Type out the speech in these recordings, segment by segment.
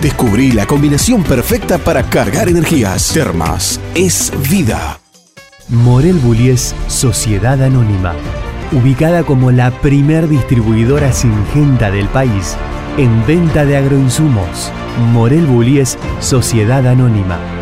Descubrí la combinación perfecta para cargar energías. Termas es vida. Morel Bullies Sociedad Anónima. Ubicada como la primer distribuidora singenta del país en venta de agroinsumos. Morel Bullies Sociedad Anónima.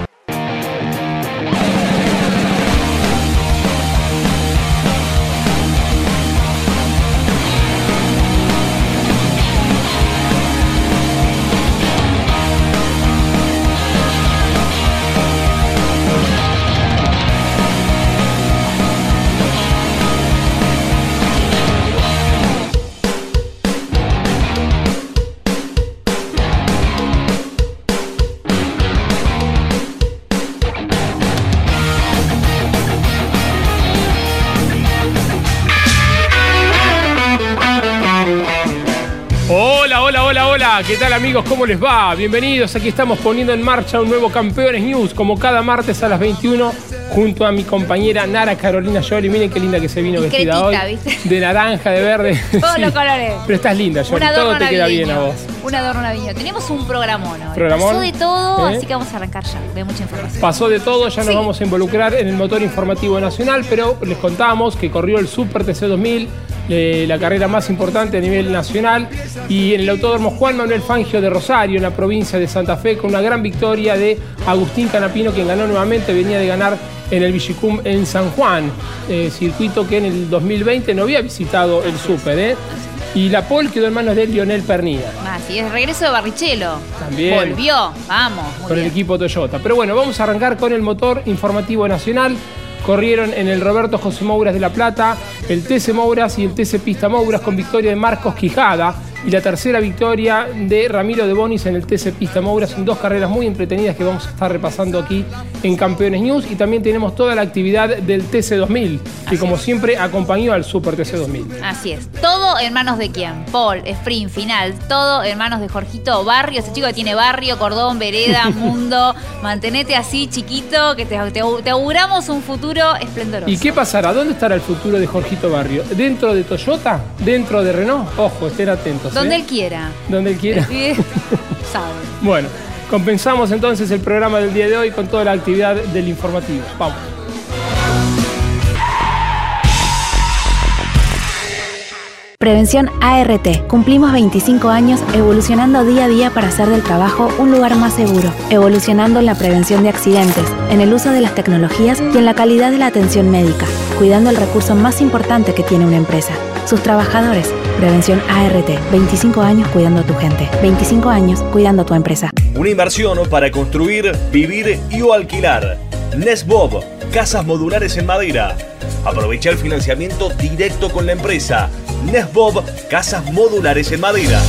¿Qué tal amigos? ¿Cómo les va? Bienvenidos, aquí estamos poniendo en marcha un nuevo Campeones News, como cada martes a las 21, junto a mi compañera Nara Carolina Jolie. Miren qué linda que se vino vestida hoy. De naranja, de verde. Todos los colores. Pero estás linda, Jolie, todo te queda bien a vos. Un adorno navideño. Tenemos un programón hoy. ¿Programón? Pasó de todo, ¿Eh? así que vamos a arrancar ya. De mucha información. Pasó de todo, ya nos vamos a involucrar en el motor informativo nacional, pero les contamos que corrió el Super TC 2000 eh, la carrera más importante a nivel nacional, y en el Autódromo Juan Manuel Fangio de Rosario, en la provincia de Santa Fe, con una gran victoria de Agustín Canapino, quien ganó nuevamente, venía de ganar en el Villicum en San Juan, eh, circuito que en el 2020 no había visitado el Super. ¿eh? Y la pole quedó en manos de Lionel Pernilla. Ah, sí, es regreso de Barrichello. También. Volvió, vamos. con el equipo Toyota. Pero bueno, vamos a arrancar con el motor informativo nacional corrieron en el Roberto José Mouras de La Plata, el TC Mouras y el TC Pista Mouras con victoria de Marcos Quijada y la tercera victoria de Ramiro de Bonis en el TC Pista Moura. Son dos carreras muy entretenidas que vamos a estar repasando aquí en Campeones News. Y también tenemos toda la actividad del TC 2000, que como siempre acompañó al Super TC 2000. Así es. Todo en manos de quién? Paul, sprint, final. Todo en manos de Jorgito Barrio, ese chico que tiene barrio, cordón, vereda, mundo. Mantenete así, chiquito, que te, te auguramos un futuro esplendoroso. ¿Y qué pasará? ¿Dónde estará el futuro de Jorgito Barrio? ¿Dentro de Toyota? ¿Dentro de Renault? Ojo, estén atentos. Donde él quiera. Donde él quiera. Sabe. Bueno, compensamos entonces el programa del día de hoy con toda la actividad del informativo. Vamos. Prevención ART. Cumplimos 25 años evolucionando día a día para hacer del trabajo un lugar más seguro, evolucionando en la prevención de accidentes, en el uso de las tecnologías y en la calidad de la atención médica, cuidando el recurso más importante que tiene una empresa, sus trabajadores. Prevención ART. 25 años cuidando a tu gente. 25 años cuidando a tu empresa. Una inversión para construir, vivir y o alquilar. Nesbob. Casas modulares en madera. Aprovecha el financiamiento directo con la empresa. Nesbob. Casas modulares en madera.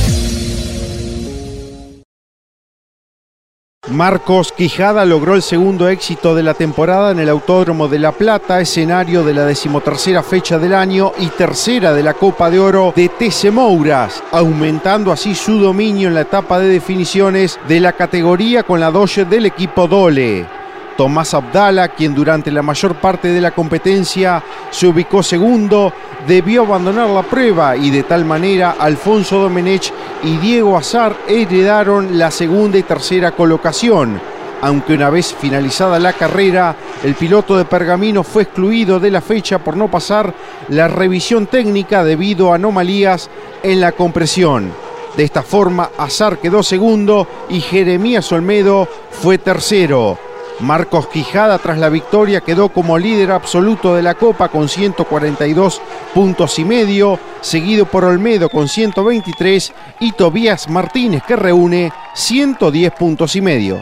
Marcos Quijada logró el segundo éxito de la temporada en el Autódromo de La Plata, escenario de la decimotercera fecha del año y tercera de la Copa de Oro de TC Mouras, aumentando así su dominio en la etapa de definiciones de la categoría con la doge del equipo Dole. Tomás Abdala, quien durante la mayor parte de la competencia se ubicó segundo, debió abandonar la prueba y de tal manera Alfonso Domenech y Diego Azar heredaron la segunda y tercera colocación. Aunque una vez finalizada la carrera, el piloto de Pergamino fue excluido de la fecha por no pasar la revisión técnica debido a anomalías en la compresión. De esta forma, Azar quedó segundo y Jeremías Olmedo fue tercero. Marcos Quijada tras la victoria quedó como líder absoluto de la Copa con 142 puntos y medio, seguido por Olmedo con 123 y Tobías Martínez que reúne 110 puntos y medio.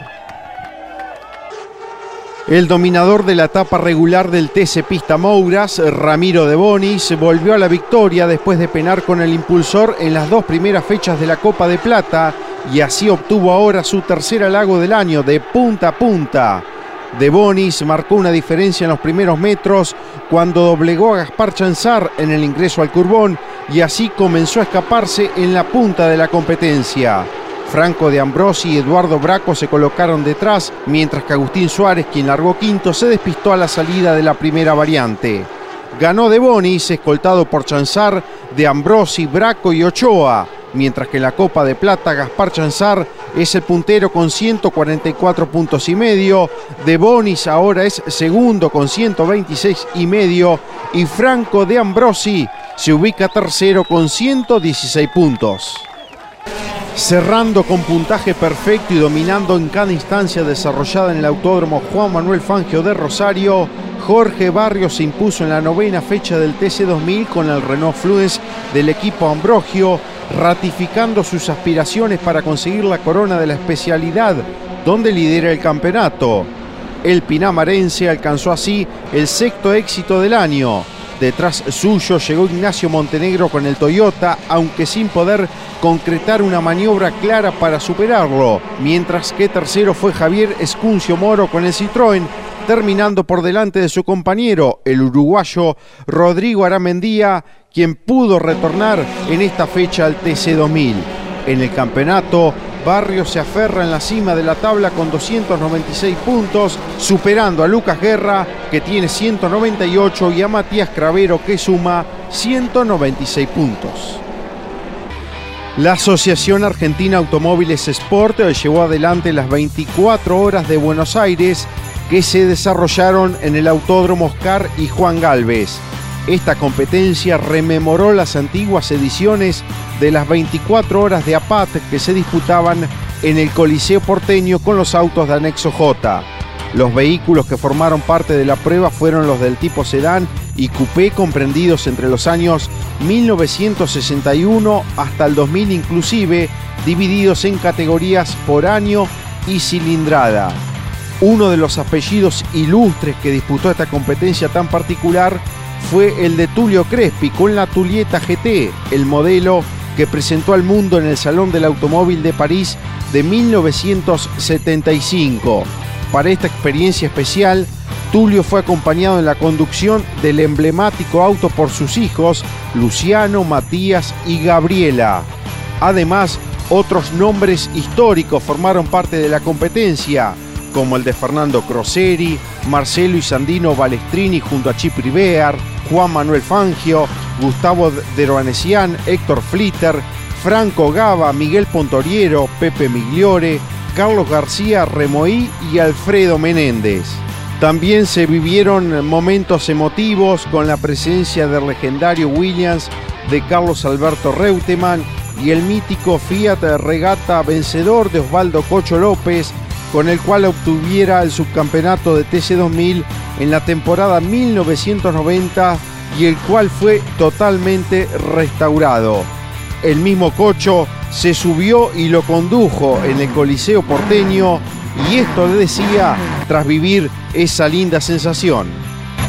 El dominador de la etapa regular del TC Pista Mouras, Ramiro de Bonis, volvió a la victoria después de penar con el impulsor en las dos primeras fechas de la Copa de Plata y así obtuvo ahora su tercer halago del año de punta a punta. De Bonis marcó una diferencia en los primeros metros cuando doblegó a Gaspar Chanzar en el ingreso al curbón y así comenzó a escaparse en la punta de la competencia. Franco de Ambrosi y Eduardo Braco se colocaron detrás, mientras que Agustín Suárez, quien largó quinto, se despistó a la salida de la primera variante. Ganó De Bonis, escoltado por Chanzar, de Ambrosi, Braco y Ochoa, mientras que la Copa de Plata Gaspar Chanzar es el puntero con 144 puntos y medio, De Bonis ahora es segundo con 126 y medio. Y Franco de Ambrosi se ubica tercero con 116 puntos. Cerrando con puntaje perfecto y dominando en cada instancia desarrollada en el Autódromo Juan Manuel Fangio de Rosario, Jorge Barrios se impuso en la novena fecha del TC2000 con el Renault Fluence del equipo Ambrogio, ratificando sus aspiraciones para conseguir la corona de la especialidad, donde lidera el campeonato. El pinamarense alcanzó así el sexto éxito del año. Detrás suyo llegó Ignacio Montenegro con el Toyota, aunque sin poder concretar una maniobra clara para superarlo, mientras que tercero fue Javier Escuncio Moro con el Citroën, terminando por delante de su compañero, el uruguayo Rodrigo Aramendía, quien pudo retornar en esta fecha al TC 2000. En el campeonato, Barrio se aferra en la cima de la tabla con 296 puntos, superando a Lucas Guerra, que tiene 198, y a Matías Cravero, que suma 196 puntos. La Asociación Argentina Automóviles Sport llevó adelante las 24 horas de Buenos Aires que se desarrollaron en el Autódromo Oscar y Juan Galvez. Esta competencia rememoró las antiguas ediciones de las 24 horas de APAT que se disputaban en el Coliseo porteño con los autos de anexo J. Los vehículos que formaron parte de la prueba fueron los del tipo sedán y coupé comprendidos entre los años 1961 hasta el 2000 inclusive, divididos en categorías por año y cilindrada. Uno de los apellidos ilustres que disputó esta competencia tan particular fue el de Tulio Crespi con la Tulieta GT, el modelo que presentó al mundo en el Salón del Automóvil de París de 1975. Para esta experiencia especial, Tulio fue acompañado en la conducción del emblemático auto por sus hijos, Luciano, Matías y Gabriela. Además, otros nombres históricos formaron parte de la competencia, como el de Fernando Croseri, Marcelo y Sandino Balestrini junto a Chip Rivear, Juan Manuel Fangio, Gustavo Deroanesian, Héctor Flitter, Franco Gava, Miguel Pontoriero, Pepe Migliore, Carlos García Remoí y Alfredo Menéndez. También se vivieron momentos emotivos con la presencia del legendario Williams de Carlos Alberto Reutemann y el mítico Fiat Regata vencedor de Osvaldo Cocho López, con el cual obtuviera el subcampeonato de TC2000 en la temporada 1990 y el cual fue totalmente restaurado. El mismo Cocho se subió y lo condujo en el Coliseo porteño y esto le decía tras vivir esa linda sensación.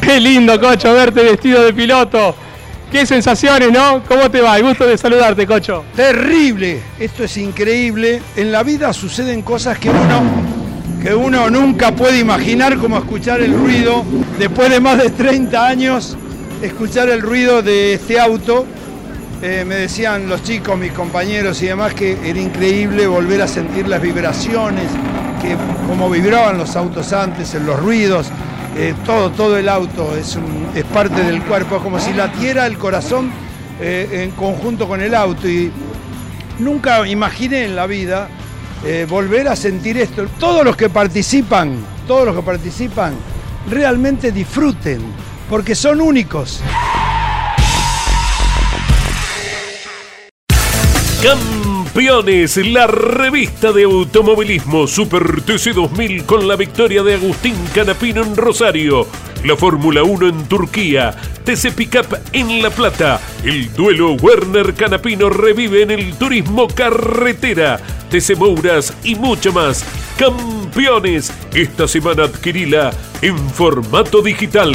Qué lindo, Cocho, verte vestido de piloto. Qué sensaciones, ¿no? ¿Cómo te va? El gusto de saludarte, Cocho. Terrible, esto es increíble. En la vida suceden cosas que uno, que uno nunca puede imaginar, como escuchar el ruido, después de más de 30 años, escuchar el ruido de este auto. Eh, me decían los chicos, mis compañeros y demás, que era increíble volver a sentir las vibraciones, que como vibraban los autos antes, en los ruidos, eh, todo, todo el auto es, es parte del cuerpo, es como si latiera el corazón eh, en conjunto con el auto. Y nunca imaginé en la vida eh, volver a sentir esto. Todos los que participan, todos los que participan, realmente disfruten, porque son únicos. Campeones, la revista de automovilismo Super TC 2000 con la victoria de Agustín Canapino en Rosario, la Fórmula 1 en Turquía, TC Pickup en La Plata, el duelo Werner Canapino revive en el turismo carretera, TC Mouras y mucho más. Campeones, esta semana adquirila en formato digital.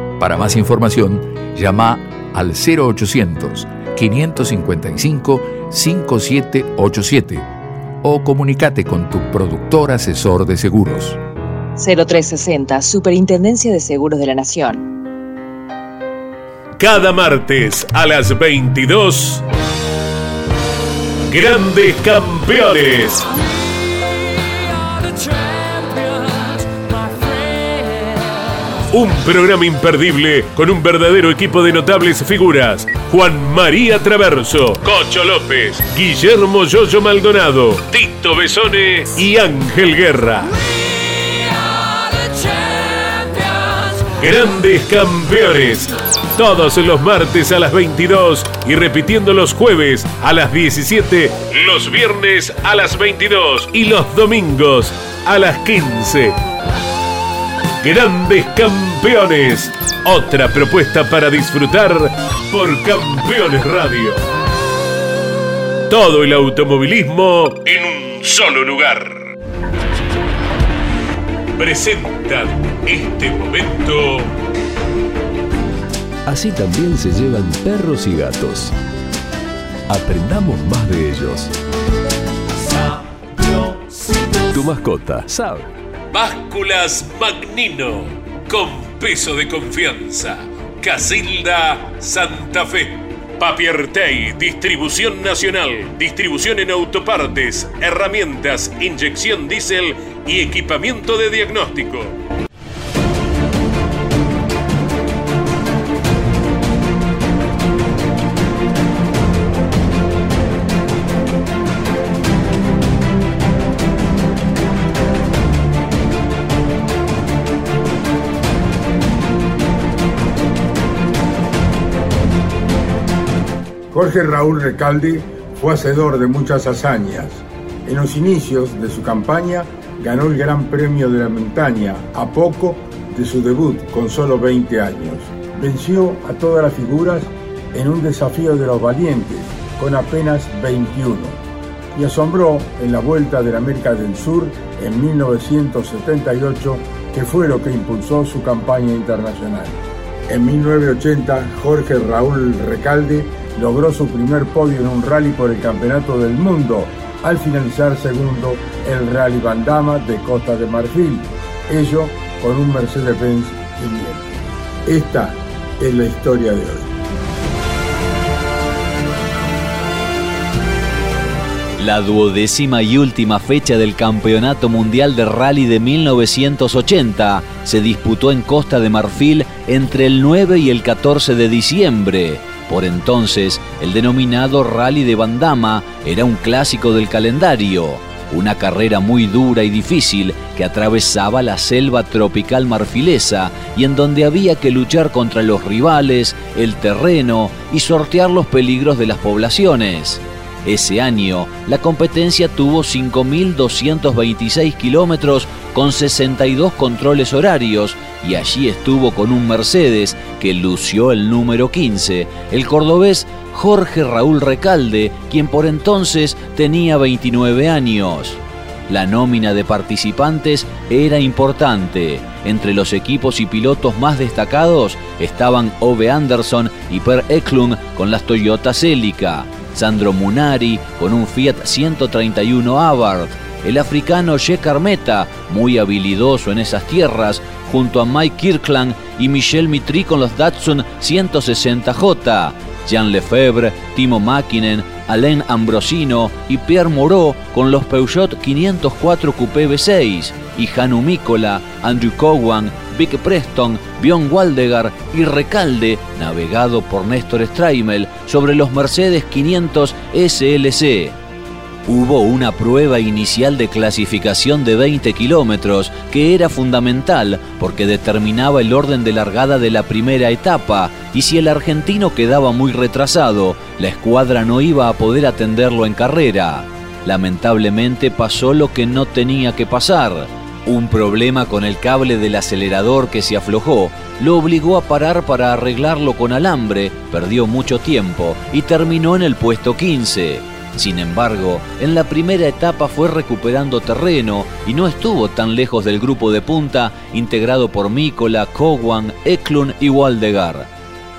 Para más información, llama al 0800 555 5787 o comunícate con tu productor asesor de seguros. 0360 Superintendencia de Seguros de la Nación. Cada martes a las 22 Grandes Campeones. Un programa imperdible con un verdadero equipo de notables figuras. Juan María Traverso, Cocho López, Guillermo Yoyo Maldonado, Tito Besone y Ángel Guerra. Grandes campeones. Todos los martes a las 22 y repitiendo los jueves a las 17, los viernes a las 22 y los domingos a las 15. Grandes Campeones. Otra propuesta para disfrutar por Campeones Radio. Todo el automovilismo en un solo lugar. Presentan este momento. Así también se llevan perros y gatos. Aprendamos más de ellos. Tu mascota sabe. Básculas Magnino, con peso de confianza. Casilda Santa Fe. Papiertei, distribución nacional, distribución en autopartes, herramientas, inyección diésel y equipamiento de diagnóstico. Jorge Raúl Recalde fue hacedor de muchas hazañas. En los inicios de su campaña ganó el Gran Premio de la Montaña a poco de su debut con solo 20 años. Venció a todas las figuras en un desafío de los valientes con apenas 21 y asombró en la Vuelta de la América del Sur en 1978 que fue lo que impulsó su campaña internacional. En 1980 Jorge Raúl Recalde logró su primer podio en un rally por el Campeonato del Mundo al finalizar segundo el Rally Bandama de Costa de Marfil, ello con un Mercedes-Benz 500. Esta es la historia de hoy. La duodécima y última fecha del Campeonato Mundial de Rally de 1980 se disputó en Costa de Marfil entre el 9 y el 14 de diciembre. Por entonces, el denominado Rally de Bandama era un clásico del calendario, una carrera muy dura y difícil que atravesaba la selva tropical marfilesa y en donde había que luchar contra los rivales, el terreno y sortear los peligros de las poblaciones. Ese año, la competencia tuvo 5.226 kilómetros con 62 controles horarios y allí estuvo con un Mercedes que lució el número 15, el cordobés Jorge Raúl Recalde, quien por entonces tenía 29 años. La nómina de participantes era importante. Entre los equipos y pilotos más destacados estaban Ove Anderson y Per Eklund con las Toyota Celica, Sandro Munari con un Fiat 131 Abarth, el africano Che Carmeta, muy habilidoso en esas tierras, junto a Mike Kirkland y Michel Mitri con los Datsun 160J, Jean Lefebvre, Timo Mäkinen, Alain Ambrosino y Pierre Moreau con los Peugeot 504 Coupé V6 y Hanu Mikola, Andrew Cowan, Vic Preston, Bjorn Waldegar y Recalde, navegado por Néstor Straimel, sobre los Mercedes 500 SLC. Hubo una prueba inicial de clasificación de 20 kilómetros que era fundamental porque determinaba el orden de largada de la primera etapa y si el argentino quedaba muy retrasado, la escuadra no iba a poder atenderlo en carrera. Lamentablemente pasó lo que no tenía que pasar. Un problema con el cable del acelerador que se aflojó lo obligó a parar para arreglarlo con alambre, perdió mucho tiempo y terminó en el puesto 15. Sin embargo, en la primera etapa fue recuperando terreno y no estuvo tan lejos del grupo de punta integrado por Mícola, Cowan, Eklund y Waldegar.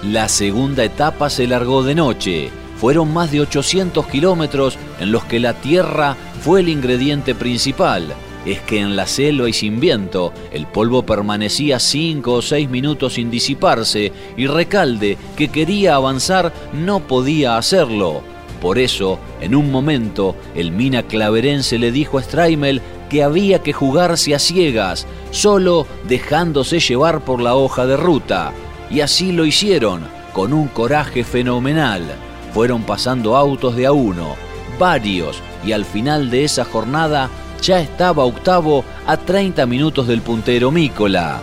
La segunda etapa se largó de noche. Fueron más de 800 kilómetros en los que la tierra fue el ingrediente principal. Es que en la selva y sin viento, el polvo permanecía 5 o 6 minutos sin disiparse y Recalde, que quería avanzar, no podía hacerlo por eso, en un momento, el mina claverense le dijo a Straimel que había que jugarse a ciegas, solo dejándose llevar por la hoja de ruta. Y así lo hicieron, con un coraje fenomenal. Fueron pasando autos de a uno, varios, y al final de esa jornada ya estaba octavo a 30 minutos del puntero Mícola.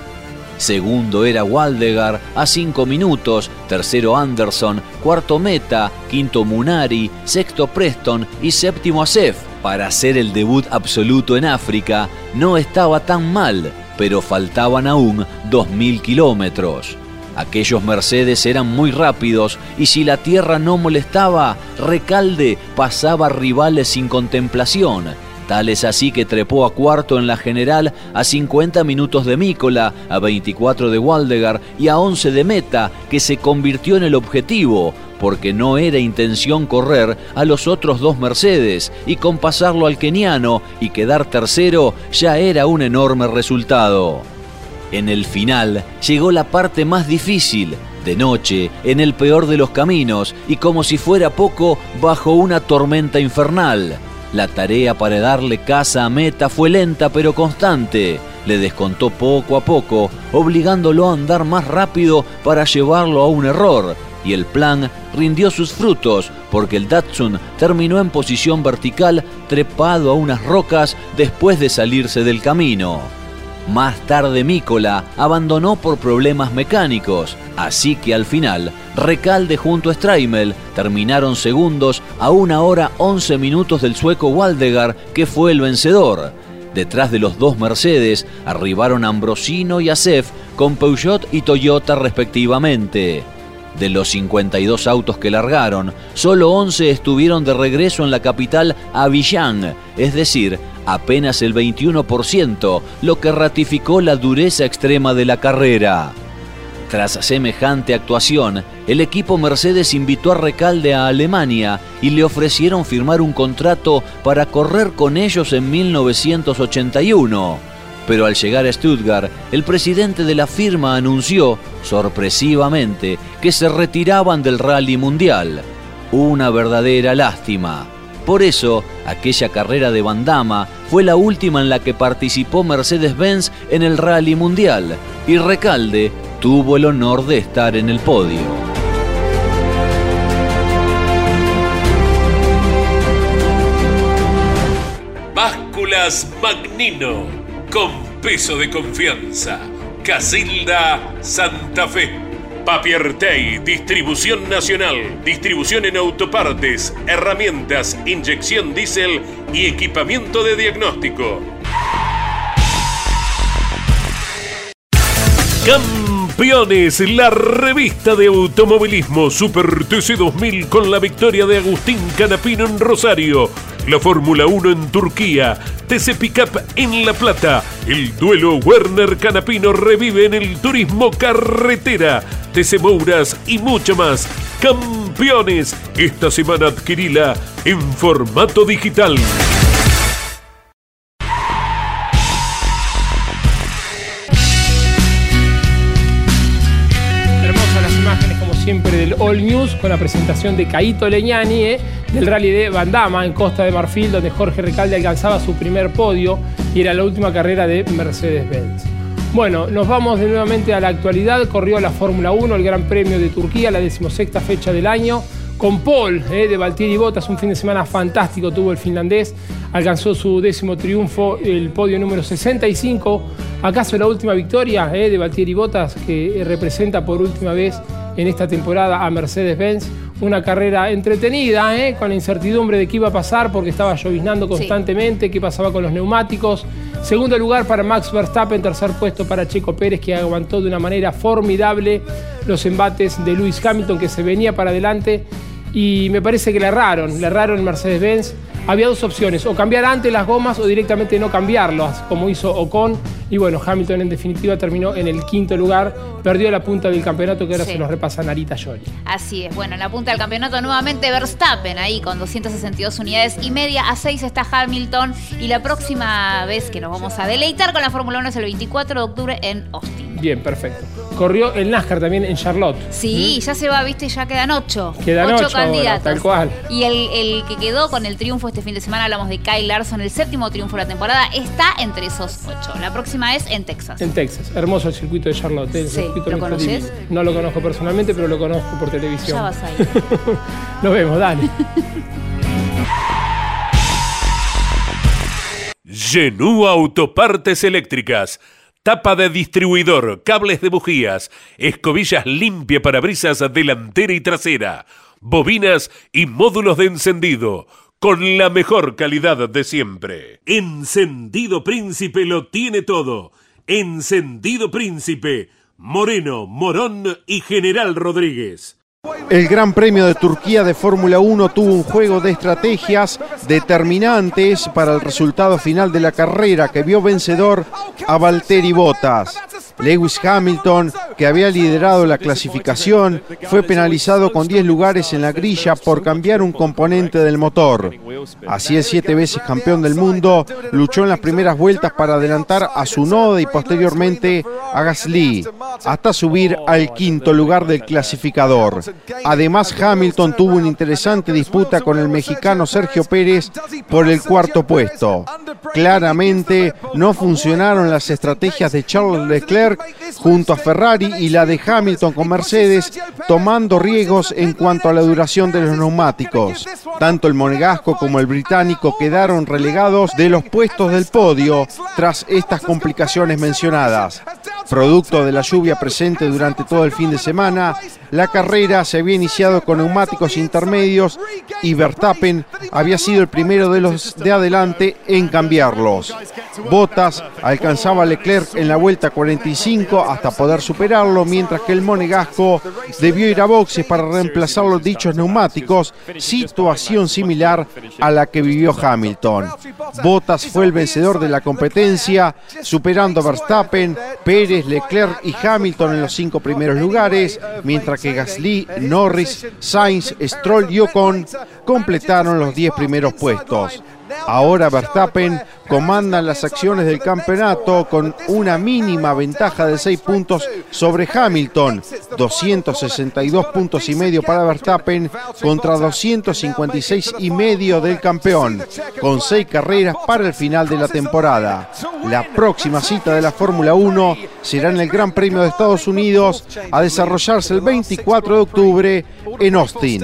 Segundo era Waldegar a 5 minutos, tercero Anderson, cuarto Meta, quinto Munari, sexto Preston y séptimo Asef. Para hacer el debut absoluto en África no estaba tan mal, pero faltaban aún 2.000 kilómetros. Aquellos Mercedes eran muy rápidos y si la tierra no molestaba, Recalde pasaba rivales sin contemplación Tal es así que trepó a cuarto en la general a 50 minutos de Mícola, a 24 de Waldegar y a 11 de Meta, que se convirtió en el objetivo, porque no era intención correr a los otros dos Mercedes y con pasarlo al keniano y quedar tercero ya era un enorme resultado. En el final llegó la parte más difícil, de noche, en el peor de los caminos y como si fuera poco, bajo una tormenta infernal. La tarea para darle casa a Meta fue lenta pero constante. Le descontó poco a poco, obligándolo a andar más rápido para llevarlo a un error. Y el plan rindió sus frutos porque el Datsun terminó en posición vertical trepado a unas rocas después de salirse del camino. Más tarde Mícola abandonó por problemas mecánicos, así que al final Recalde junto a Straimel terminaron segundos a una hora 11 minutos del sueco Waldegar, que fue el vencedor. Detrás de los dos Mercedes arribaron Ambrosino y Acef con Peugeot y Toyota respectivamente. De los 52 autos que largaron, solo 11 estuvieron de regreso en la capital Abiyán, es decir, apenas el 21%, lo que ratificó la dureza extrema de la carrera. Tras semejante actuación, el equipo Mercedes invitó a Recalde a Alemania y le ofrecieron firmar un contrato para correr con ellos en 1981. Pero al llegar a Stuttgart, el presidente de la firma anunció, sorpresivamente, que se retiraban del rally mundial. Una verdadera lástima. Por eso, aquella carrera de Bandama fue la última en la que participó Mercedes-Benz en el Rally Mundial y Recalde tuvo el honor de estar en el podio. Básculas Magnino, con peso de confianza. Casilda Santa Fe. Papiertei, distribución nacional, distribución en autopartes, herramientas, inyección diésel y equipamiento de diagnóstico. Campeones, la revista de automovilismo Super TC 2000 con la victoria de Agustín Canapino en Rosario. La Fórmula 1 en Turquía, TC Pickup en La Plata. El duelo Werner Canapino revive en el turismo carretera. Mouras y mucho más. Campeones, esta semana adquirila en formato digital. Hermosas las imágenes, como siempre, del All News con la presentación de Caito Leñani eh, del rally de Bandama en Costa de Marfil, donde Jorge Recalde alcanzaba su primer podio y era la última carrera de Mercedes-Benz. Bueno, nos vamos de nuevamente a la actualidad. Corrió la Fórmula 1, el Gran Premio de Turquía, la decimosexta fecha del año. Con Paul eh, de Valtieri Bottas, un fin de semana fantástico tuvo el finlandés. Alcanzó su décimo triunfo, el podio número 65. ¿Acaso la última victoria eh, de Valtieri Bottas que representa por última vez en esta temporada a Mercedes-Benz? Una carrera entretenida, eh, con la incertidumbre de qué iba a pasar porque estaba lloviznando constantemente, qué pasaba con los neumáticos. Segundo lugar para Max Verstappen, tercer puesto para Checo Pérez, que aguantó de una manera formidable los embates de Lewis Hamilton, que se venía para adelante. Y me parece que le erraron, le erraron en Mercedes-Benz. Había dos opciones, o cambiar antes las gomas o directamente no cambiarlas, como hizo Ocon. Y bueno, Hamilton en definitiva terminó en el quinto lugar, perdió la punta del campeonato que ahora Sí. se los repasa Narita Jolie. Así es, bueno, en la punta del campeonato nuevamente Verstappen ahí con 262 unidades y media, a 6 está Hamilton y la próxima vez que nos vamos a deleitar con la Fórmula 1 es el 24 de octubre en Austin. Bien, perfecto. Corrió el NASCAR también en Charlotte. Sí, ya se va, viste, ya quedan 8. Quedan ocho ahora, candidatos. tal cual. Y el, el que quedó con el triunfo este fin de semana, hablamos de Kyle Larson, el séptimo triunfo de la temporada, está entre esos 8. La próxima es en Texas. En Texas. Hermoso el circuito de Charlotte. el Sí, circuito ¿lo conoces? No lo conozco personalmente, pero lo conozco por televisión. Ya vas a ir. Nos vemos, dale. Genú Autopartes Eléctricas. Tapa de distribuidor, cables de bujías, escobillas limpia para brisas delantera y trasera, bobinas y módulos de encendido, con la mejor calidad de siempre. Encendido Príncipe lo tiene todo. Encendido Príncipe, Moreno, Morón y General Rodríguez. El Gran Premio de Turquía de Fórmula 1 tuvo un juego de estrategias determinantes para el resultado final de la carrera que vio vencedor a Valtteri Bottas. Lewis Hamilton, que había liderado la clasificación, fue penalizado con 10 lugares en la grilla por cambiar un componente del motor. Así es, siete veces campeón del mundo, luchó en las primeras vueltas para adelantar a su noda y posteriormente a Gasly, hasta subir al quinto lugar del clasificador. Además, Hamilton tuvo una interesante disputa con el mexicano Sergio Pérez por el cuarto puesto. Claramente no funcionaron las estrategias de Charles Leclerc junto a Ferrari y la de Hamilton con Mercedes, tomando riesgos en cuanto a la duración de los neumáticos. Tanto el monegasco como el británico quedaron relegados de los puestos del podio tras estas complicaciones mencionadas. Producto de la lluvia presente durante todo el fin de semana, la carrera se había iniciado con neumáticos intermedios y Verstappen había sido el primero de los de adelante en cambiarlos. Bottas alcanzaba a Leclerc en la vuelta 45 hasta poder superarlo, mientras que el monegasco debió ir a boxes para reemplazar los dichos neumáticos, situación similar a la que vivió Hamilton. Bottas fue el vencedor de la competencia, superando a Verstappen, Pérez, Leclerc y Hamilton en los cinco primeros lugares, mientras que Gasly, Norris, Sainz, Stroll y Ocon completaron los 10 primeros puestos. Ahora Verstappen comanda las acciones del campeonato con una mínima ventaja de 6 puntos sobre Hamilton, 262 puntos y medio para Verstappen contra 256 y medio del campeón, con 6 carreras para el final de la temporada. La próxima cita de la Fórmula 1 será en el Gran Premio de Estados Unidos a desarrollarse el 24 de octubre en Austin.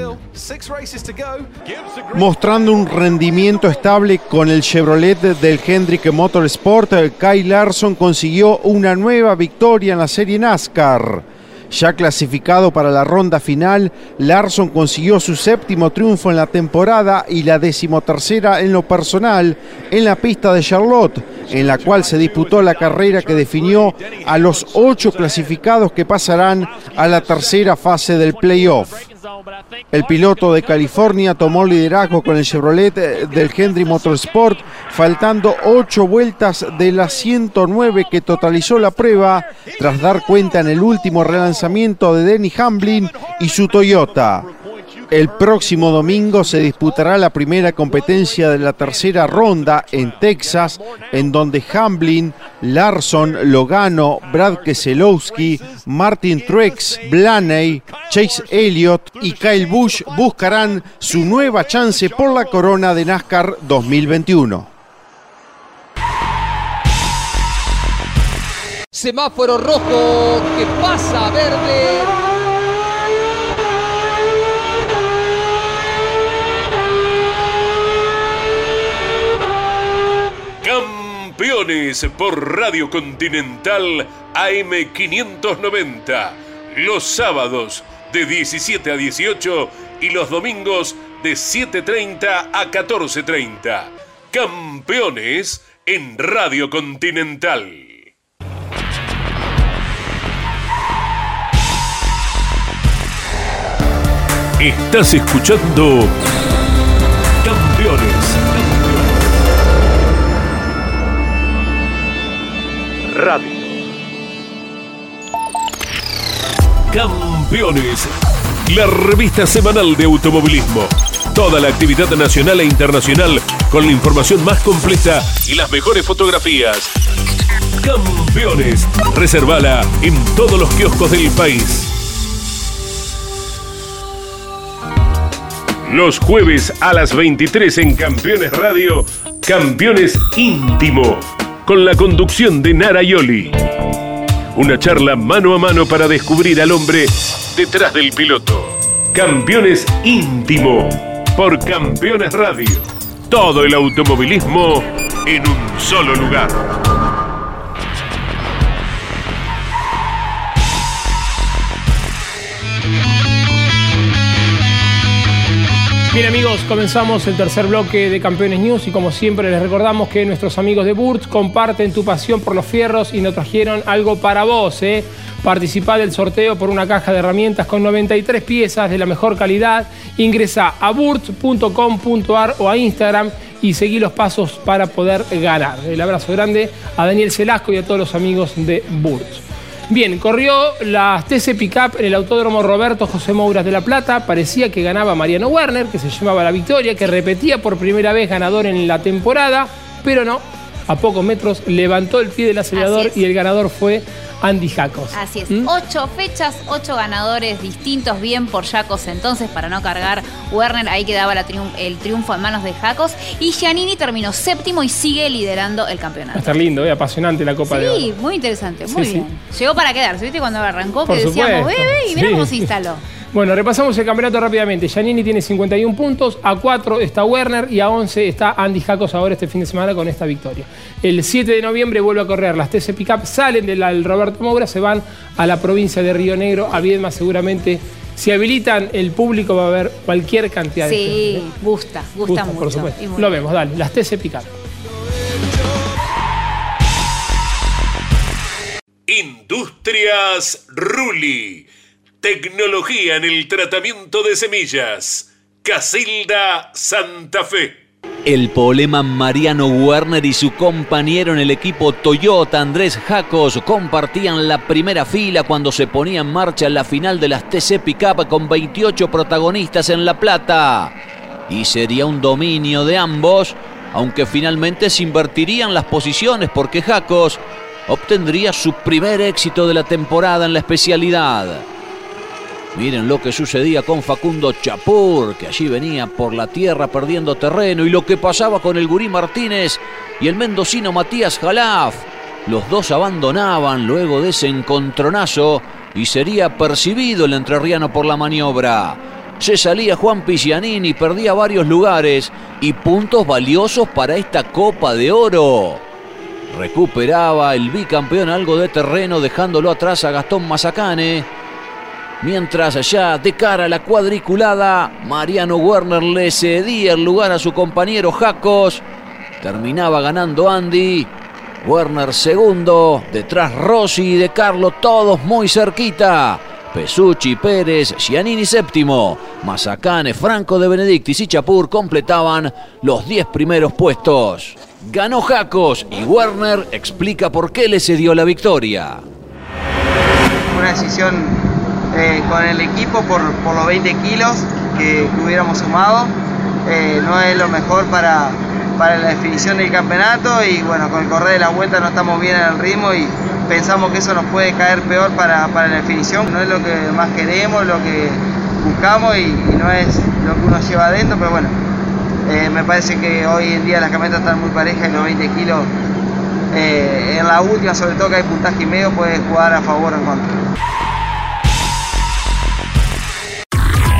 Mostrando un rendimiento estable con el Chevrolet del Hendrick Motorsport, Kyle Larson consiguió una nueva victoria en la serie NASCAR. Ya clasificado para la ronda final, Larson consiguió su séptimo triunfo en la temporada y la decimotercera en lo personal en la pista de Charlotte, en la cual se disputó la carrera que definió a los ocho clasificados que pasarán a la tercera fase del playoff. El piloto de California tomó liderazgo con el Chevrolet eh, del Henry Motorsport, faltando ocho vueltas de las 109 que totalizó la prueba, tras dar cuenta en el último relanzamiento de Denny Hamlin y su Toyota. El próximo domingo se disputará la primera competencia de la tercera ronda en Texas, en donde Hamlin, Larson, Logano, Brad Keselowski, Martin Truex, Blaney, Chase Elliott y Kyle Busch buscarán su nueva chance por la corona de NASCAR 2021. Semáforo rojo que pasa verde. Por Radio Continental AM590. Los sábados de 17 a 18 y los domingos de 7.30 a 14.30. Campeones en Radio Continental. Estás escuchando Radio. Campeones, la revista semanal de automovilismo. Toda la actividad nacional e internacional con la información más completa y las mejores fotografías. Campeones, reservala en todos los kioscos del país. Los jueves a las 23 en Campeones Radio, Campeones Íntimo con la conducción de Nara Yoli. Una charla mano a mano para descubrir al hombre detrás del piloto. Campeones íntimo por Campeones Radio. Todo el automovilismo en un solo lugar. Bien amigos, comenzamos el tercer bloque de Campeones News y como siempre les recordamos que nuestros amigos de Burt comparten tu pasión por los fierros y nos trajeron algo para vos. ¿eh? Participá del sorteo por una caja de herramientas con 93 piezas de la mejor calidad. Ingresa a burt.com.ar o a Instagram y seguí los pasos para poder ganar. El abrazo grande a Daniel Celasco y a todos los amigos de Burt. Bien, corrió la TC Pickup en el Autódromo Roberto José Mouras de La Plata. Parecía que ganaba Mariano Werner, que se llevaba la victoria, que repetía por primera vez ganador en la temporada, pero no. A pocos metros levantó el pie del acelerador y el ganador fue Andy Jacos. Así es, ¿Mm? ocho fechas, ocho ganadores distintos, bien por Jacos entonces, para no cargar Werner, ahí quedaba la triun- el triunfo en manos de Jacos. Y Giannini terminó séptimo y sigue liderando el Va a campeonato. estar lindo, ¿eh? apasionante la Copa de Oro. Sí, muy interesante, muy Sí, bien. Llegó para quedarse, ¿viste? Cuando arrancó, Por que decíamos, bebé, y mira cómo se instaló. Bueno, repasamos el campeonato rápidamente. Giannini tiene 51 puntos, a 4 está Werner y a 11 está Andy Jacos ahora este fin de semana con esta victoria. El 7 de noviembre vuelve a correr las TC Pickup, salen del Roberto Moura, se van a la provincia de Río Negro, a Viedma seguramente. Si habilitan el público va a haber cualquier cantidad de gente. Sí, gusta, gusta, Justo, mucho. Por supuesto. Lo bien. vemos, dale, las TC Pickup. Industrias Ruli. Tecnología en el tratamiento de semillas. Casilda Santa Fe. El poleman Mariano Werner y su compañero en el equipo Toyota Andrés Jacos compartían la primera fila cuando se ponía en marcha la final de las TC Pickup con 28 protagonistas en La Plata. Y sería un dominio de ambos, aunque finalmente se invertirían las posiciones porque Jacos obtendría su primer éxito de la temporada en la especialidad. Miren lo que sucedía con Facundo Chapur, que allí venía por la tierra perdiendo terreno, y lo que pasaba con el Gurí Martínez y el mendocino Matías Jalaf. Los dos abandonaban luego de ese encontronazo y sería percibido el entrerriano por la maniobra. Se salía Juan Picianini, perdía varios lugares y puntos valiosos para esta Copa de Oro. Recuperaba el bicampeón algo de terreno dejándolo atrás a Gastón Mazacane Mientras allá, de cara a la cuadriculada, Mariano Werner le cedía el lugar a su compañero Jacos. Terminaba ganando Andy. Werner segundo, detrás Rossi y De Carlo, todos muy cerquita. Pesucci, Pérez, Giannini séptimo, Mazacane, Franco de Benedictis y Chapur completaban los 10 primeros puestos. Ganó Jacos y Werner explica por qué le cedió la victoria. Una decisión eh, con el equipo por, por, los 20 kilos que, que hubiéramos sumado. Eh, no es lo mejor para, para la definición del campeonato y bueno, con el correr de la vuelta no estamos bien en el ritmo y pensamos que eso nos puede caer peor para, para la definición. No es lo que más queremos, lo que buscamos y, y no es lo que uno lleva adentro, pero bueno, eh, me parece que hoy en día las camionetas están muy parejas y los 20 kilos eh, en la última, sobre todo que hay puntaje y medio, puede jugar a favor o en contra.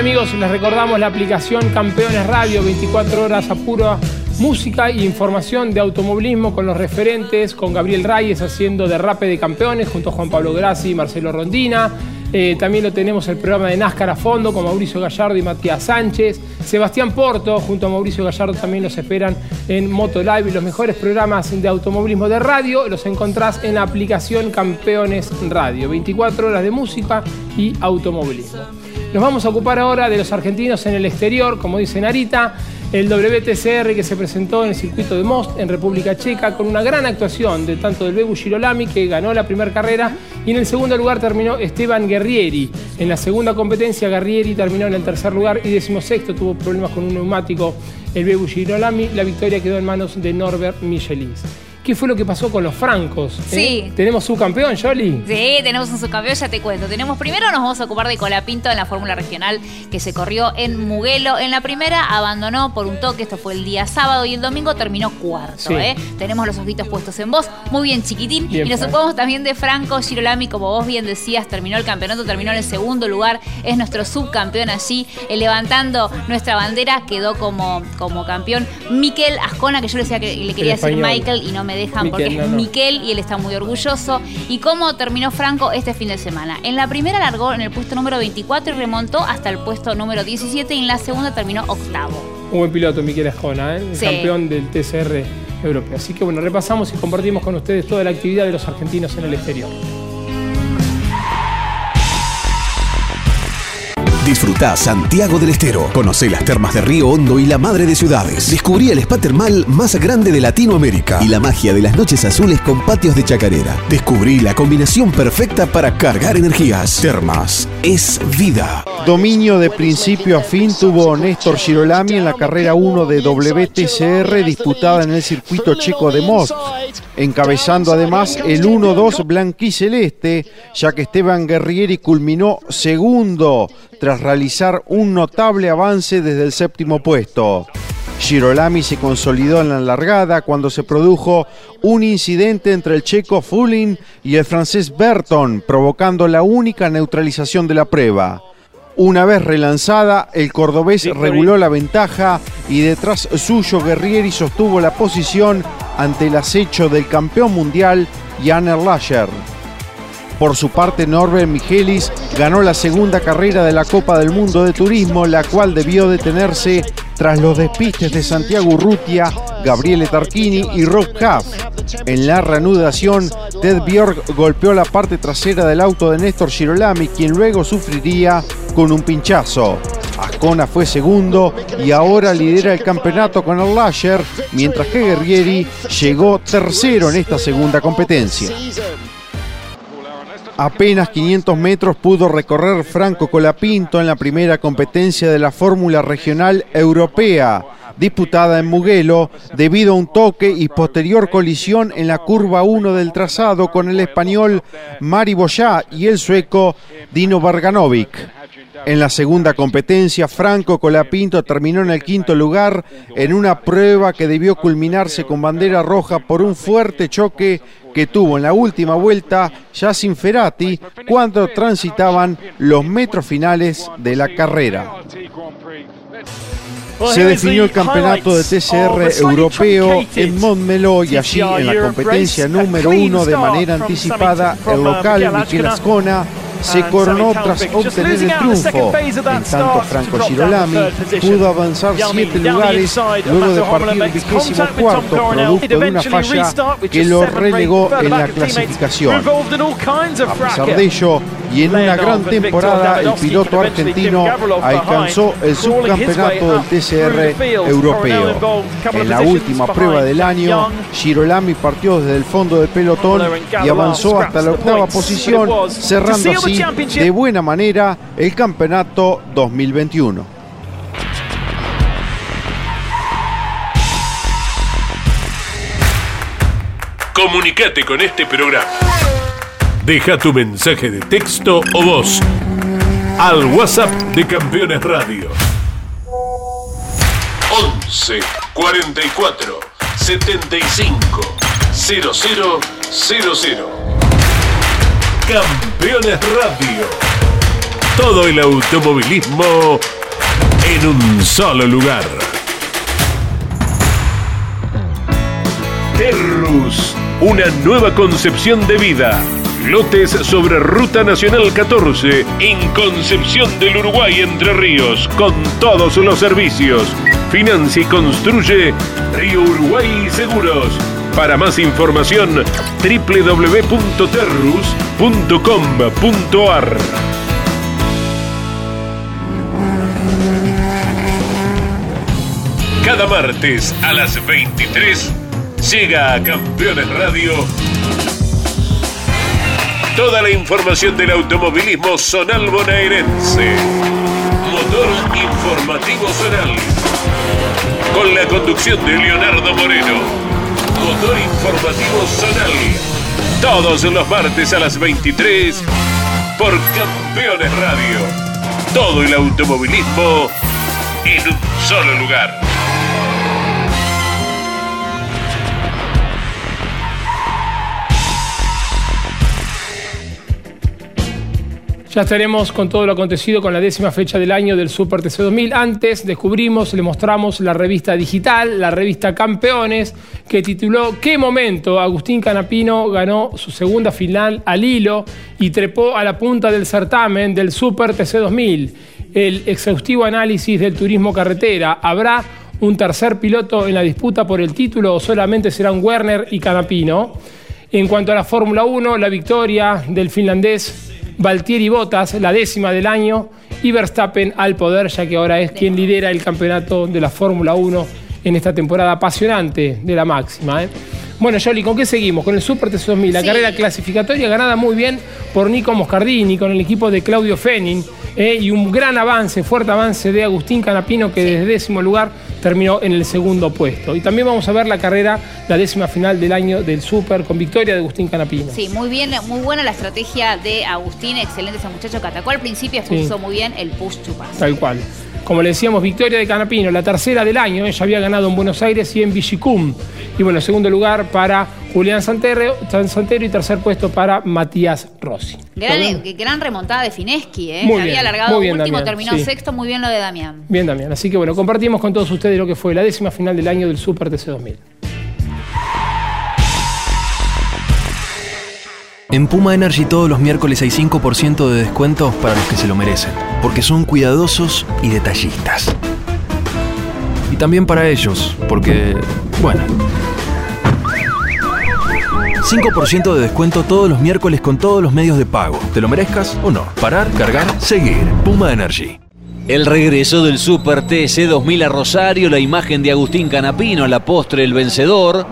amigos, les recordamos la aplicación Campeones Radio, 24 horas a pura música e información de automovilismo con los referentes, con Gabriel Reyes haciendo derrape de campeones junto a Juan Pablo Grassi y Marcelo Rondina. Eh, también lo tenemos el programa de NASCAR a fondo con Mauricio Gallardo y Matías Sánchez. Sebastián Porto junto a Mauricio Gallardo también los esperan en Motolive y los mejores programas de automovilismo de radio los encontrás en la aplicación Campeones Radio. 24 horas de música y automovilismo. Nos vamos a ocupar ahora de los argentinos en el exterior, como dice Narita, el WTCR que se presentó en el circuito de Most en República Checa con una gran actuación de tanto del Bebu Girolami que ganó la primera carrera y en el segundo lugar terminó Esteban Guerrieri. En la segunda competencia Guerrieri terminó en el tercer lugar y decimosexto tuvo problemas con un neumático el Bebu Girolami. La victoria quedó en manos de Norbert Michelins. ¿Qué fue lo que pasó con los francos? eh? Sí. ¿Tenemos subcampeón, Jolly? Sí, tenemos un subcampeón, ya te cuento. Tenemos primero nos vamos a ocupar de Colapinto en la Fórmula Regional que se corrió en Muguelo. En la primera abandonó por un toque, esto fue el día sábado y el domingo terminó cuarto. Sí. ¿eh? Tenemos los ojitos puestos en vos, muy bien chiquitín. Bien, y nos ocupamos también de Franco Girolami, como vos bien decías, terminó el campeonato, terminó en el segundo lugar, es nuestro subcampeón allí, eh, levantando nuestra bandera, quedó como, como campeón Miquel Ascona, que yo le decía que le quería decir. Michael y no me dejan Miquel, porque es no, no. Miquel y él está muy orgulloso. ¿Y cómo terminó Franco este fin de semana? En la primera largó en el puesto número 24 y remontó hasta el puesto número 17 y en la segunda terminó octavo. Un buen piloto, Miquel Escona, ¿eh? el Sí. campeón del TCR europeo. Así que bueno, repasamos y compartimos con ustedes toda la actividad de los argentinos en el exterior. Disfruta Santiago del Estero. Conoce las termas de Río Hondo y la madre de ciudades. Descubrí el spa termal más grande de Latinoamérica y la magia de las noches azules con patios de chacarera. Descubrí la combinación perfecta para cargar energías. Termas es vida. Dominio de principio a fin tuvo Néstor Girolami en la carrera 1 de WTCR disputada en el circuito checo de Most, encabezando además el 1-2 blanquiceleste, ya que Esteban Guerrieri culminó segundo tras realizar un notable avance desde el séptimo puesto. Girolami se consolidó en la largada cuando se produjo un incidente entre el checo Fulin y el francés Berton, provocando la única neutralización de la prueba. Una vez relanzada, el cordobés reguló la ventaja y detrás suyo Guerrieri sostuvo la posición ante el acecho del campeón mundial Jan Erlacher. Por su parte, Norbert Michelis ganó la segunda carrera de la Copa del Mundo de Turismo, la cual debió detenerse tras los despistes de Santiago Urrutia, Gabriele Tarquini y Rob Huff. En la reanudación, Ted Bjork golpeó la parte trasera del auto de Néstor Girolami, quien luego sufriría con un pinchazo. Ascona fue segundo y ahora lidera el campeonato con el Lasher, mientras que Guerrieri llegó tercero en esta segunda competencia. Apenas 500 metros pudo recorrer Franco Colapinto en la primera competencia de la Fórmula Regional Europea. disputada en Mugello debido a un toque y posterior colisión en la curva 1 del trazado con el español Mari Boyá y el sueco Dino Varganovic. En la segunda competencia, Franco Colapinto terminó en el quinto lugar en una prueba que debió culminarse con bandera roja por un fuerte choque que tuvo en la última vuelta Yacine Ferrati cuando transitaban los metros finales de la carrera. Se definió el campeonato de TCR europeo en Montmeló y allí en la competencia número uno de manera anticipada el local Michel Ascona se coronó tras obtener el triunfo. En tanto, Franco Girolami pudo avanzar siete lugares luego de partir vigésimo cuarto, producto de una falla que lo relegó en la clasificación. A pesar de ello, y en una gran temporada, el piloto argentino alcanzó el subcampeonato del TCR europeo. En la última prueba del año, Girolami partió desde el fondo del pelotón y avanzó hasta la octava posición, cerrando así de buena manera el campeonato 2021. Comunicate con este programa. Deja tu mensaje de texto o voz al WhatsApp de Campeones Radio. 11 44 75 0000. Campeones Radio. Todo el automovilismo en un solo lugar. Terrus, una nueva concepción de vida. Lotes sobre Ruta Nacional 14 en Concepción del Uruguay Entre Ríos con todos los servicios. Financia y construye Río Uruguay Seguros. Para más información, www.terrus.com.ar. Cada martes a las 23 llega a Campeones Radio toda la información del automovilismo zonal bonaerense. Motor informativo zonal. Con la conducción de Leonardo Moreno. Motor informativo zonal. Todos los martes a las 23 por Campeones Radio. Todo el automovilismo en un solo lugar. Ya estaremos con todo lo acontecido con la décima fecha del año del Super TC 2000. Antes descubrimos, le mostramos la revista digital, la revista Campeones, que tituló ¿Qué momento? Agustín Canapino ganó su segunda final al hilo y trepó a la punta del certamen del Super TC 2000. El exhaustivo análisis del turismo carretera. ¿Habrá un tercer piloto en la disputa por el título o solamente serán Werner y Canapino? En cuanto a la Fórmula 1, la victoria del finlandés Valtieri Bottas, la décima del año, y Verstappen al poder, ya que ahora es quien lidera el campeonato de la Fórmula 1 en esta temporada apasionante de la máxima. ¿eh? Bueno, Jolly, ¿con qué seguimos? Con el Super TC2000, la carrera clasificatoria ganada muy bien por Nico Moscardini, con el equipo de Claudio Fenin, ¿eh? y un gran avance, fuerte avance de Agustín Canapino, que desde décimo lugar terminó en el segundo puesto. Y también vamos a ver la carrera, la décima final del año del Super, con victoria de Agustín Canapino. Sí, muy bien, muy buena la estrategia de Agustín, excelente ese muchacho que atacó al principio, expulsó muy bien el push to pass. Tal cual. Como le decíamos, victoria de Canapino, la tercera del año. Ella había ganado en Buenos Aires y en Villicum. Y bueno, segundo lugar para Julián Santero, Santero y tercer puesto para Matías Rossi. Gran, gran remontada de Fineschi, ¿eh? Muy bien, había alargado muy bien, último, Damián, terminó sí. sexto, muy bien lo de Damián. Bien, Damián. Así que bueno, compartimos con todos ustedes lo que fue la décima final del año del Super TC 2000. En Puma Energy todos los miércoles hay 5% de descuento para los que se lo merecen, porque son cuidadosos y detallistas. Y también para ellos, porque, bueno. 5% de descuento todos los miércoles con todos los medios de pago. ¿Te lo merezcas o no? Parar, cargar, seguir. Puma Energy. El regreso del Super TC 2000 a Rosario, la imagen de Agustín Canapino, la postre el vencedor.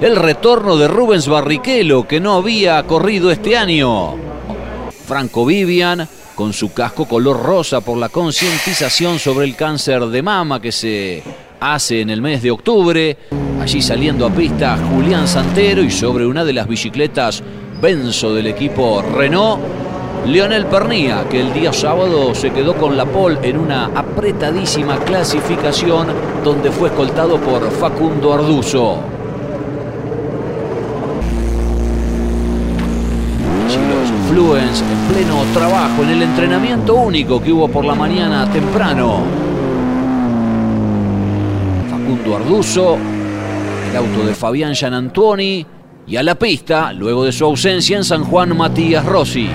El retorno de Rubens Barrichello, que no había corrido este año. Franco Vivian, con su casco color rosa por la concientización sobre el cáncer de mama que se hace en el mes de octubre. Allí saliendo a pista Julián Santero y sobre una de las bicicletas Benzo del equipo Renault, Lionel Pernía, que el día sábado se quedó con la pole en una apretadísima clasificación donde fue escoltado por Facundo Arduzo. Fluence en pleno trabajo en el entrenamiento único que hubo por la mañana temprano. Facundo Arduzo, el auto de Fabián Gianantuoni y a la pista, luego de su ausencia en San Juan, Matías Rossi.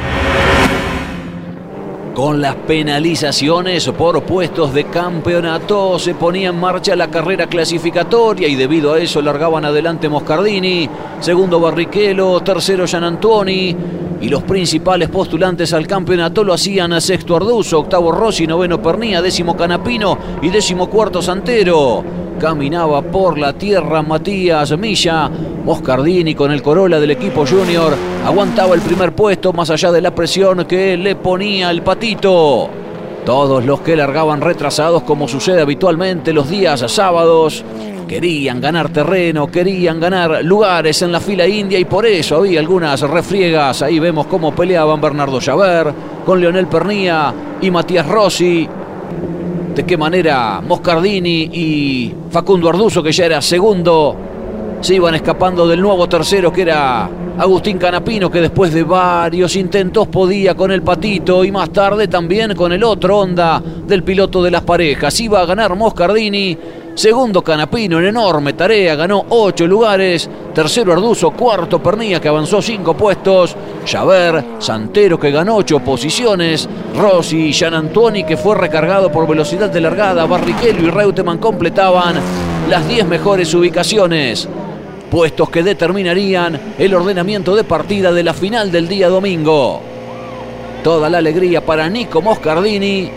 Con las penalizaciones por puestos de campeonato se ponía en marcha la carrera clasificatoria y debido a eso largaban adelante Moscardini, segundo Barrichello, tercero Gianantuoni y los principales postulantes al campeonato lo hacían sexto Arduzo, octavo Rossi, noveno Pernía, décimo Canapino y décimo cuarto Santero. Caminaba por la tierra Matías Milla, Moscardini con el Corolla del equipo junior aguantaba el primer puesto más allá de la presión que le ponía el patito. Todos los que largaban retrasados como sucede habitualmente los días sábados querían ganar terreno, querían ganar lugares en la fila india y por eso había algunas refriegas. Ahí vemos cómo peleaban Bernardo Javer con Leonel Pernía y Matías Rossi. De qué manera Moscardini y Facundo Arduzo, que ya era segundo, se iban escapando del nuevo tercero que era Agustín Canapino, que después de varios intentos podía con el patito y más tarde también con el otro onda del piloto de las parejas. Iba a ganar Moscardini. Segundo Canapino en enorme tarea, ganó ocho lugares. Tercero Arduzo, cuarto Pernía que avanzó cinco puestos. Javer, Santero que ganó ocho posiciones. Rossi y Jean Antoni que fue recargado por velocidad de largada. Barrichello y Reutemann completaban las diez mejores ubicaciones puestos que determinarían el ordenamiento de partida de la final del día domingo. Toda la alegría para Nico Moscardini,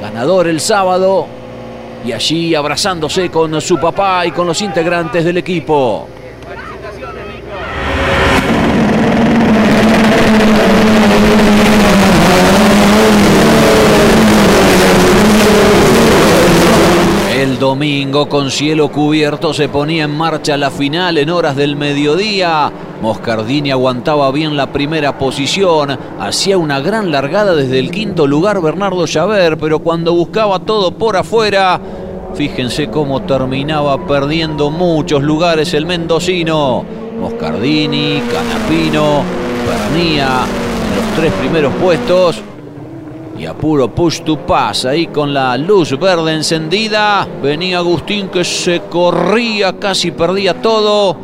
ganador el sábado, y allí abrazándose con su papá y con los integrantes del equipo. El domingo con cielo cubierto se ponía en marcha la final en horas del mediodía. Moscardini aguantaba bien la primera posición, hacía una gran largada desde el quinto lugar Bernardo Javer, pero cuando buscaba todo por afuera, fíjense cómo terminaba perdiendo muchos lugares el mendocino. Moscardini, Canapino, Pernía en los tres primeros puestos y a puro push to pass, ahí con la luz verde encendida, venía Agustín que se corría, casi perdía todo.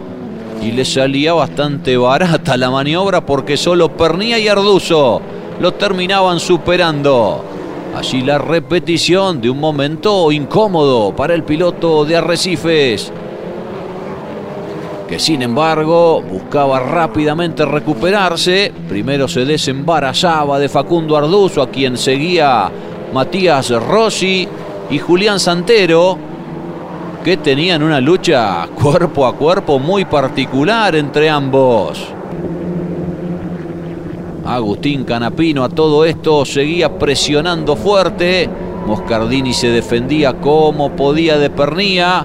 Y le salía bastante barata la maniobra porque solo Pernía y Arduzo lo terminaban superando. Allí la repetición de un momento incómodo para el piloto de Arrecifes que sin embargo buscaba rápidamente recuperarse. Primero se desembarazaba de Facundo Arduzo, a quien seguía Matías Rossi y Julián Santero, que tenían una lucha cuerpo a cuerpo muy particular entre ambos. Agustín Canapino a todo esto seguía presionando fuerte. Moscardini se defendía como podía de pernía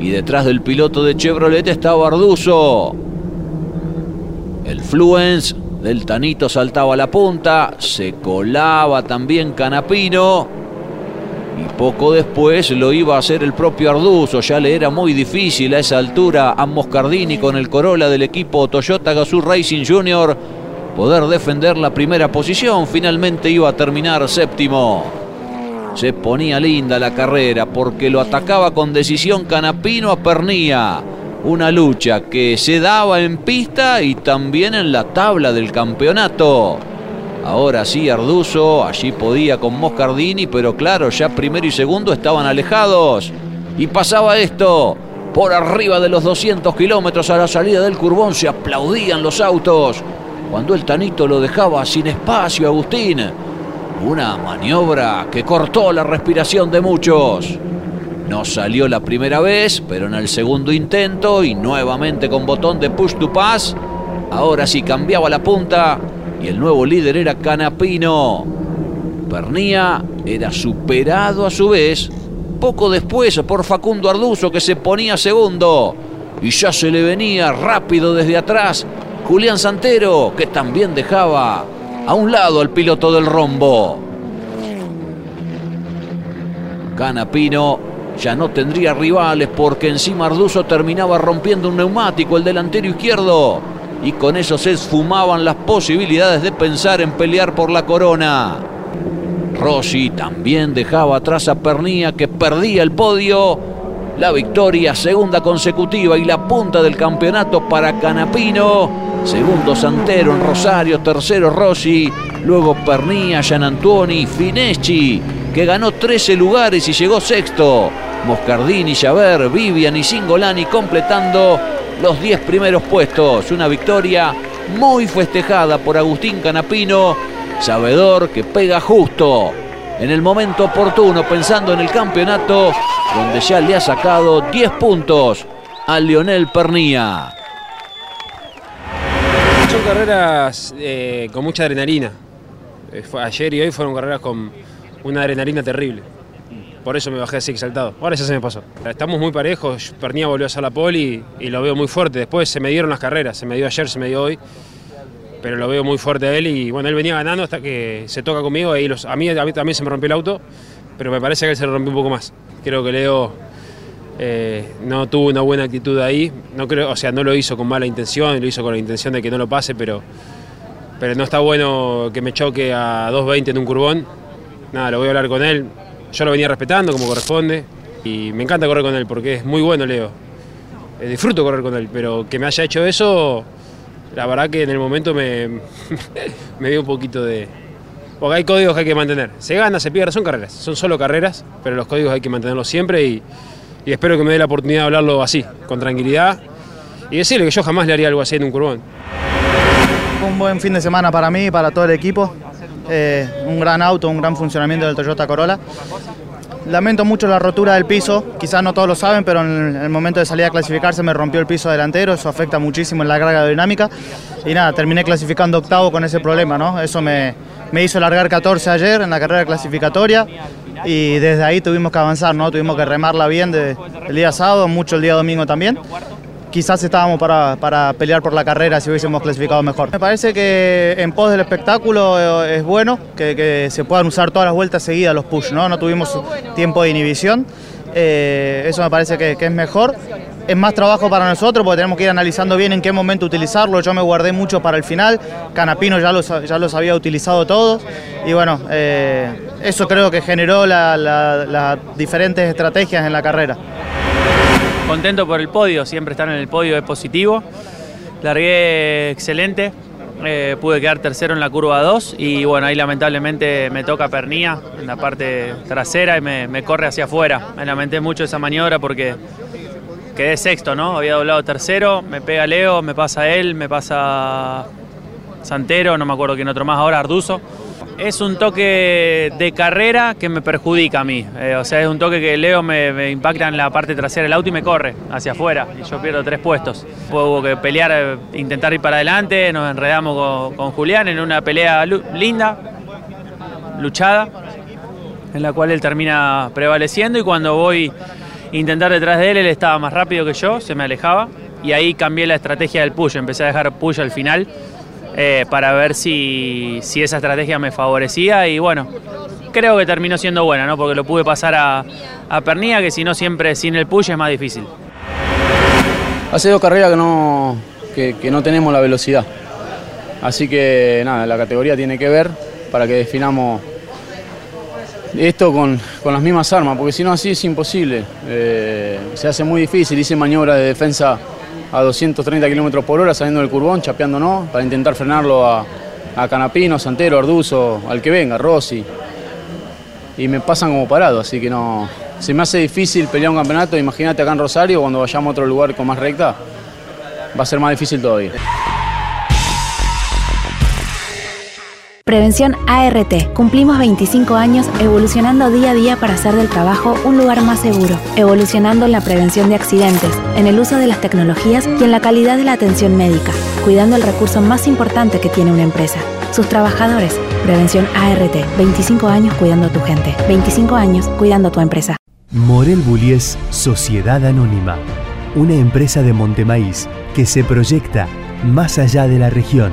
y detrás del piloto de Chevrolet estaba Arduzo. El Fluence del Tanito saltaba a la punta, se colaba también Canapino y poco después lo iba a hacer el propio Arduzo. Ya le era muy difícil a esa altura a Moscardini con el Corolla del equipo Toyota Gazoo Racing Junior poder defender la primera posición. Finalmente iba a terminar séptimo. Se ponía linda la carrera porque lo atacaba con decisión Canapino a Pernía. Una lucha que se daba en pista y también en la tabla del campeonato. Ahora sí, Arduzo, allí podía con Moscardini, pero claro, ya primero y segundo estaban alejados. Y pasaba esto. Por arriba de los 200 kilómetros a la salida del Curbón se aplaudían los autos. Cuando el Tanito lo dejaba sin espacio, Agustín. Una maniobra que cortó la respiración de muchos. No salió la primera vez, pero en el segundo intento y nuevamente con botón de push to pass, ahora sí cambiaba la punta y el nuevo líder era Canapino. Pernía era superado a su vez Poco después por Facundo Arduzo que se ponía segundo. Y ya se le venía rápido desde atrás Julián Santero que también dejaba a un lado al piloto del rombo. Canapino ya no tendría rivales porque encima Arduzo terminaba rompiendo un neumático el delantero izquierdo y con eso se esfumaban las posibilidades de pensar en pelear por la corona. Rossi también dejaba atrás a Pernía que perdía el podio. La victoria segunda consecutiva y la punta del campeonato para Canapino. Segundo Santero en Rosario, tercero Rossi, luego Pernía, Gianantuoni, Fineschi, que ganó 13 lugares y llegó sexto. Moscardini, Javer, Vivian y Singolani completando los 10 primeros puestos. Una victoria muy festejada por Agustín Canapino, sabedor que pega justo en el momento oportuno, pensando en el campeonato, donde ya le ha sacado 10 puntos a Lionel Pernía. Son carreras eh, con mucha adrenalina. Eh, Ayer y hoy fueron carreras con una adrenalina terrible. Por eso me bajé así exaltado. Ahora ya se me pasó. Estamos muy parejos. Pernía volvió a hacer la pole y, lo veo muy fuerte. Después se me dieron las carreras. Se me dio ayer, se me dio hoy. Pero lo veo muy fuerte a él y bueno, él venía ganando hasta que se toca conmigo. Y a mí también se me rompió el auto, pero me parece que él se rompió un poco más. Creo que Leo eh, no tuvo una buena actitud ahí. No creo, o sea, no lo hizo con mala intención, lo hizo con la intención de que no lo pase, pero, pero no está bueno que me choque a 2.20 en un curbón. Nada, lo voy a hablar con él. Yo lo venía respetando como corresponde y me encanta correr con él porque es muy bueno Leo. Eh, disfruto correr con él, pero que me haya hecho eso, la verdad que en el momento me, me dio un poquito de... Porque hay códigos que hay que mantener. Se gana, se pierde, son carreras. Son solo carreras, pero los códigos hay que mantenerlos siempre y, espero que me dé la oportunidad de hablarlo así, con tranquilidad y decirle que yo jamás le haría algo así en un curbón. Un buen fin de semana para mí para todo el equipo. Eh, un gran auto, un gran funcionamiento del Toyota Corolla. Lamento mucho la rotura del piso, quizás no todos lo saben, pero en el momento de salir a clasificarse me rompió el piso delantero, eso afecta muchísimo en la carga aerodinámica. Y nada, terminé clasificando octavo con ese problema, ¿no? Eso me, me hizo largar 14 ayer en la carrera clasificatoria y desde ahí tuvimos que avanzar, ¿no? Tuvimos que remarla bien el día sábado, mucho el día domingo también quizás estábamos para, para pelear por la carrera si hubiésemos clasificado mejor. Me parece que en pos del espectáculo eh, es bueno que, se puedan usar todas las vueltas seguidas los push, ¿no? No tuvimos tiempo de inhibición. Eh, eso me parece que, es mejor. Es más trabajo para nosotros porque tenemos que ir analizando bien en qué momento utilizarlo. Yo me guardé mucho para el final. Canapino ya los, ya los había utilizado todos. Y bueno, eh, eso creo que generó la- la- las diferentes estrategias en la carrera. Contento por el podio, siempre estar en el podio es positivo. Largué excelente, eh, pude quedar tercero en la curva 2 y bueno, ahí lamentablemente me toca Pernía en la parte trasera y me, me corre hacia afuera. Me lamenté mucho esa maniobra porque quedé sexto, ¿no? Había doblado tercero, me pega Leo, me pasa él, me pasa Santero, no me acuerdo quién otro más ahora, Arduzo. Es un toque de carrera que me perjudica a mí. Eh, o sea, es un toque que Leo me, impacta en la parte trasera del auto y me corre hacia afuera. Y yo pierdo tres puestos. Hubo que pelear, eh, intentar ir para adelante. Nos enredamos con, con Julián en una pelea linda, luchada, en la cual él termina prevaleciendo. Y cuando voy a intentar detrás de él, él estaba más rápido que yo, se me alejaba. Y ahí cambié la estrategia del push. Empecé a dejar push al final eh, para ver si, si esa estrategia me favorecía y bueno, creo que terminó siendo buena, ¿no? porque lo pude pasar a, a Pernilla, que si no siempre sin el push es más difícil. Hace dos carreras que no, que, no tenemos la velocidad. Así que nada, la categoría tiene que ver para que definamos esto con, con las mismas armas, porque si no así es imposible. Eh, se hace muy difícil, hice maniobra de defensa a 230 kilómetros por hora saliendo del curbón, chapeándonos, para intentar frenarlo a, a Canapino, Santero, Arduzo, al que venga, Rossi. Y me pasan como parado, así que no. Se me hace difícil pelear un campeonato, imagínate acá en Rosario, cuando vayamos a otro lugar con más recta, va a ser más difícil todavía. Prevención ART. Cumplimos 25 años evolucionando día a día para hacer del trabajo un lugar más seguro, evolucionando en la prevención de accidentes, en el uso de las tecnologías y en la calidad de la atención médica, cuidando el recurso más importante que tiene una empresa, sus trabajadores. Prevención ART. 25 años cuidando a tu gente, 25 años cuidando a tu empresa. Morel Bullies Sociedad Anónima, una empresa de Montemaíz que se proyecta más allá de la región,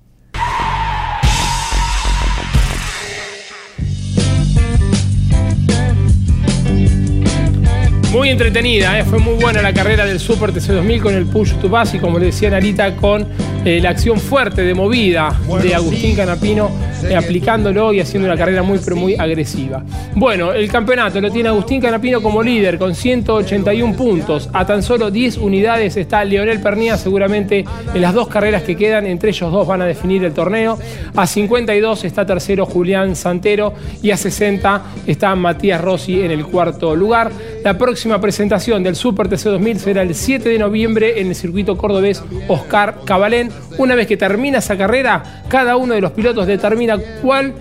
Muy entretenida, ¿eh? fue muy buena la carrera del Super TC2000 con el Push to Pass y como le decía Narita con eh, la acción fuerte de movida de Agustín Canapino eh, aplicándolo y haciendo una carrera muy pero muy agresiva. Bueno, el campeonato lo tiene Agustín Canapino como líder con 181 puntos. A tan solo 10 unidades está Leonel Pernía seguramente en las dos carreras que quedan, entre ellos dos van a definir el torneo. A 52 está tercero Julián Santero y a 60 está Matías Rossi en el cuarto lugar. La próxima presentación del Super TC2000 será el 7 de noviembre en el circuito cordobés Oscar Cabalén. Una vez que termina esa carrera, cada uno de los pilotos determina cuál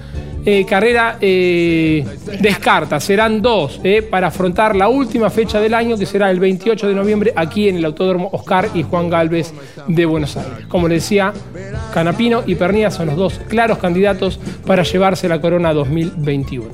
eh, carrera eh, descarta. Serán dos eh, para afrontar la última fecha del año, que será el 28 de noviembre, aquí en el Autódromo Oscar y Juan Galvez de Buenos Aires. Como le decía, Canapino y Pernía son los dos claros candidatos para llevarse la corona 2021.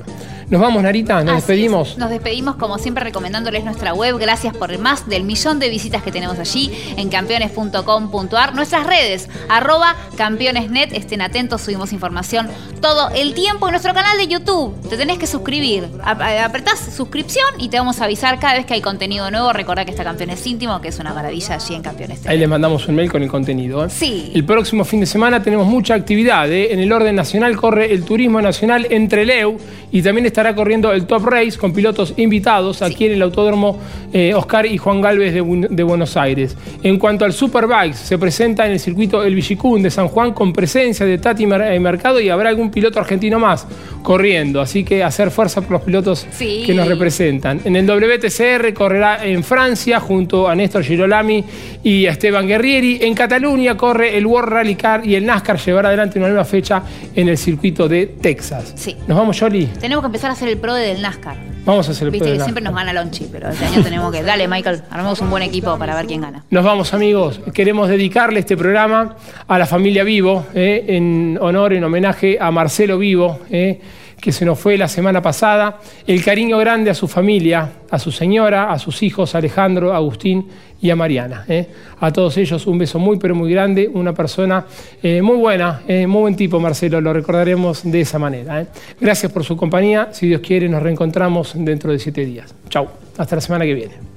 Nos vamos, Narita, nos Así despedimos. es. Nos despedimos como siempre recomendándoles nuestra web. Gracias por más del millón de visitas que tenemos allí en campeones.com.ar. Nuestras redes, arroba campeonesnet. Estén atentos, subimos información todo el tiempo. En nuestro canal de YouTube te tenés que suscribir. A- Apretás suscripción y te vamos a avisar cada vez que hay contenido nuevo. Recordá que está Campeones Íntimo, que es una maravilla allí en Campeones TV. Ahí les mandamos un mail con el contenido. ¿eh? Sí. El próximo fin de semana tenemos mucha actividad. ¿eh? En el orden nacional corre el turismo nacional entre Leu y también estará corriendo el Top Race con pilotos invitados aquí en el Autódromo eh, Oscar y Juan Galvez de, Bu- de Buenos Aires. En cuanto al Superbikes, se presenta en el circuito El Villicún de San Juan con presencia de Tati Mer- eh, Mercado y habrá algún piloto argentino más corriendo. Así que hacer fuerza por los pilotos Sí. que nos representan. En el WTCR correrá en Francia junto a Néstor Girolami y a Esteban Guerrieri. En Cataluña corre el World Rally Car y el NASCAR llevará adelante una nueva fecha en el circuito de Texas. Sí. Nos vamos, Jolly. Tenemos que empezar a hacer el pro del NASCAR. Vamos a hacer el Viste pro que de siempre nos gana Lonchi, pero este año tenemos que. Dale, Michael, armamos un buen equipo para ver quién gana. Nos vamos amigos, queremos dedicarle este programa a la familia Vivo, eh, en honor, en homenaje a Marcelo Vivo, eh, que se nos fue la semana pasada. El cariño grande a su familia, a su señora, a sus hijos Alejandro, Agustín y a Mariana. eh. A todos ellos un beso muy pero muy grande, una persona eh, muy buena, eh, muy buen tipo Marcelo, lo recordaremos de esa manera. eh. Gracias por su compañía, si Dios quiere nos reencontramos dentro de siete días. Chau, hasta la semana que viene.